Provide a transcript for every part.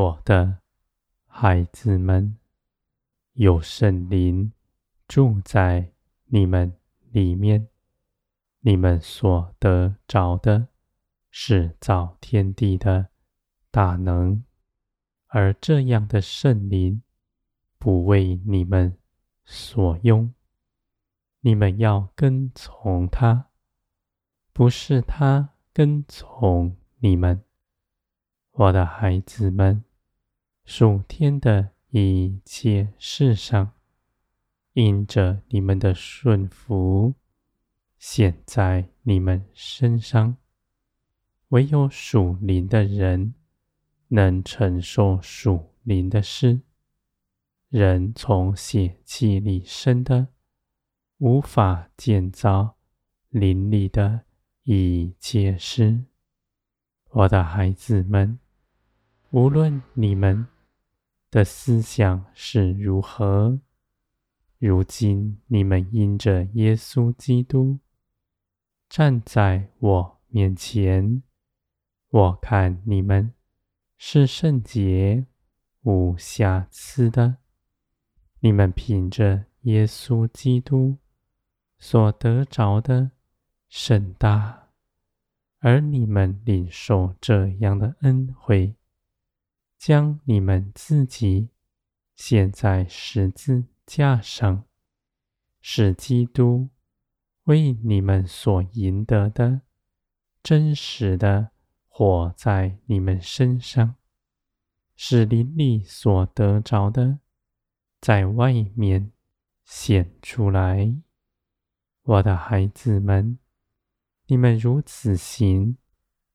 我的孩子们，有圣灵住在你们里面，你们所得着的是造天地的大能，而这样的圣灵不为你们所用，你们要跟从他，不是他跟从你们。我的孩子们，属天的一切事上，因着你们的顺服，显在你们身上。唯有属灵的人能承受属灵的事。人从血气里生的，无法建造灵里的一切事。我的孩子们，无论你们的思想是如何，如今你们因着耶稣基督站在我面前，我看你们是圣洁无瑕疵的。你们凭着耶稣基督所得着的甚大。而你们领受这样的恩惠，将你们自己写在十字架上，使基督为你们所赢得的真实的活在你们身上，使灵里所得着的在外面显出来，我的孩子们。你们如此行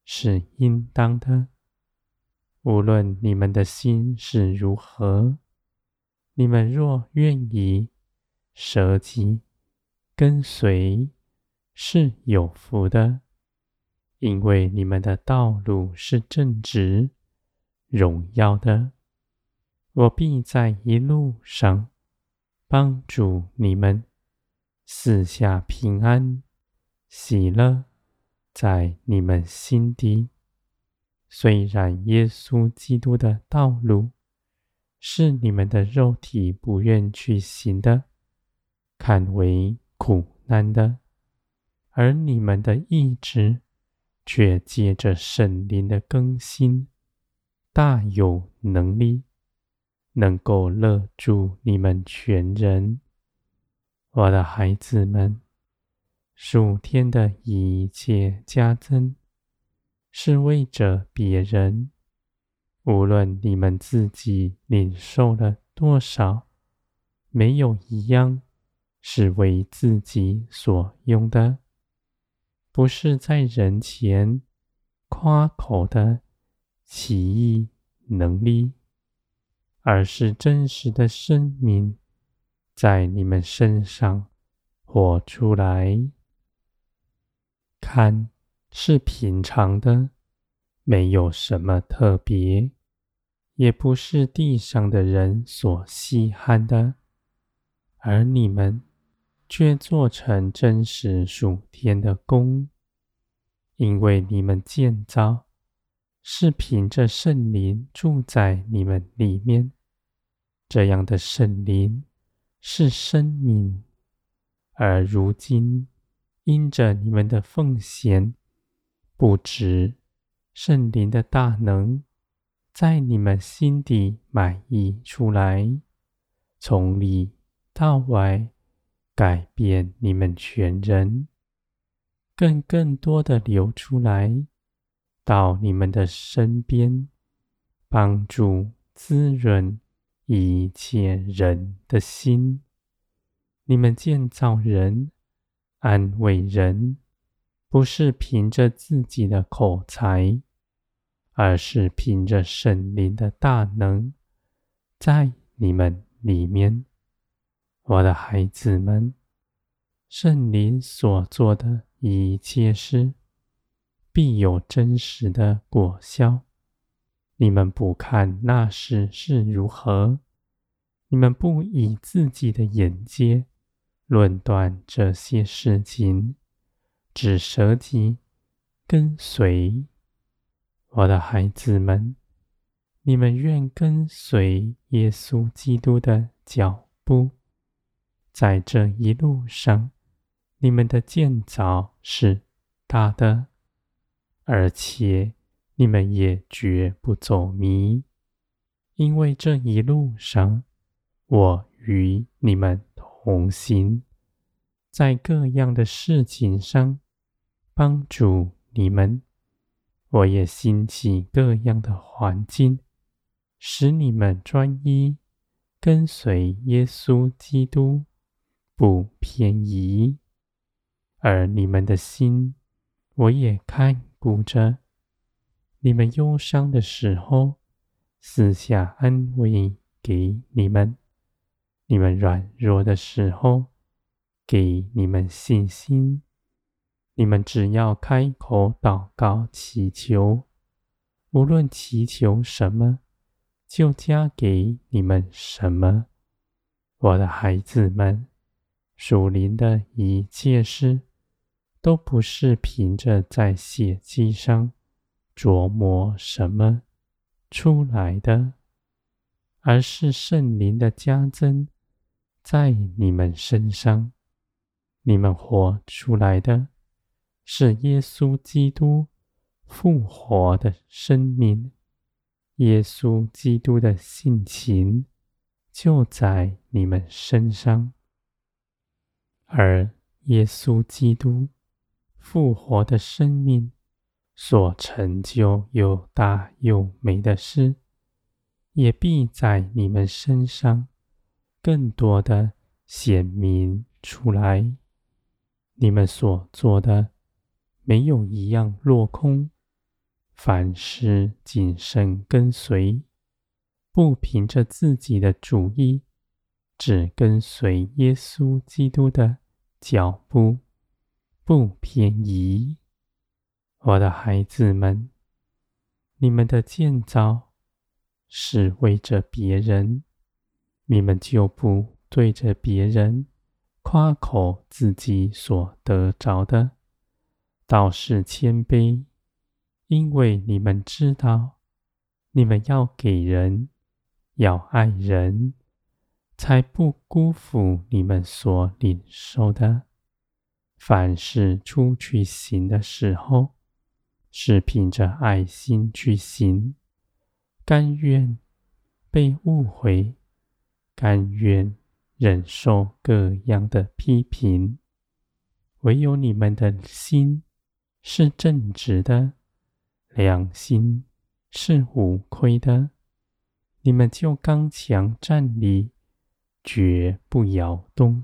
是应当的。无论你们的心是如何，你们若愿意舍己跟随，是有福的，因为你们的道路是正直、荣耀的。我必在一路上帮助你们，四下平安。喜乐在你们心底。虽然耶稣基督的道路是你们的肉体不愿去行的，看为苦难的，而你们的意志却借着圣灵的更新，大有能力，能够勒住你们全人。我的孩子们。属天的一切加增，是为着别人。无论你们自己领受了多少，没有一样是为自己所用的，不是在人前夸口的奇异能力，而是真实的生命在你们身上活出来。看，是平常的，没有什么特别，也不是地上的人所稀罕的，而你们却做成真实属天的工，因为你们建造是凭着圣灵住在你们里面，这样的圣灵是生命，而如今。因着你们的奉献，不止圣灵的大能在你们心底满溢出来，从里到外改变你们全人，更更多的流出来到你们的身边，帮助滋润一切人的心。你们建造人。安慰人，不是凭着自己的口才，而是凭着圣灵的大能，在你们里面，我的孩子们，圣灵所做的一切事，必有真实的果效。你们不看那时是如何，你们不以自己的眼界。论断这些事情，只舍己跟随我的孩子们。你们愿跟随耶稣基督的脚步，在这一路上，你们的建造是大的，而且你们也绝不走迷，因为这一路上，我与你们同行，在各样的事情上帮助你们。我也兴起各样的环境，使你们专一跟随耶稣基督，不偏移。而你们的心，我也看顾着。你们忧伤的时候，私下安慰给你们。你们软弱的时候，给你们信心。你们只要开口祷告祈求，无论祈求什么，就加给你们什么。我的孩子们，属灵的一切事，都不是凭着在血迹上琢磨什么出来的，而是圣灵的加增。在你们身上，你们活出来的是耶稣基督复活的生命，耶稣基督的性情就在你们身上，而耶稣基督复活的生命所成就又大又美的事，也必在你们身上。更多的显明出来，你们所做的没有一样落空，凡事谨慎跟随，不凭着自己的主意，只跟随耶稣基督的脚步，不偏移。我的孩子们，你们的建造是为着别人。你们就不对着别人夸口自己所得着的，倒是谦卑，因为你们知道，你们要给人，要爱人，才不辜负你们所领受的。凡事出去行的时候，是凭着爱心去行，甘愿被误会。甘愿忍受各样的批评，唯有你们的心是正直的，良心是无愧的，你们就刚强站立，绝不摇动。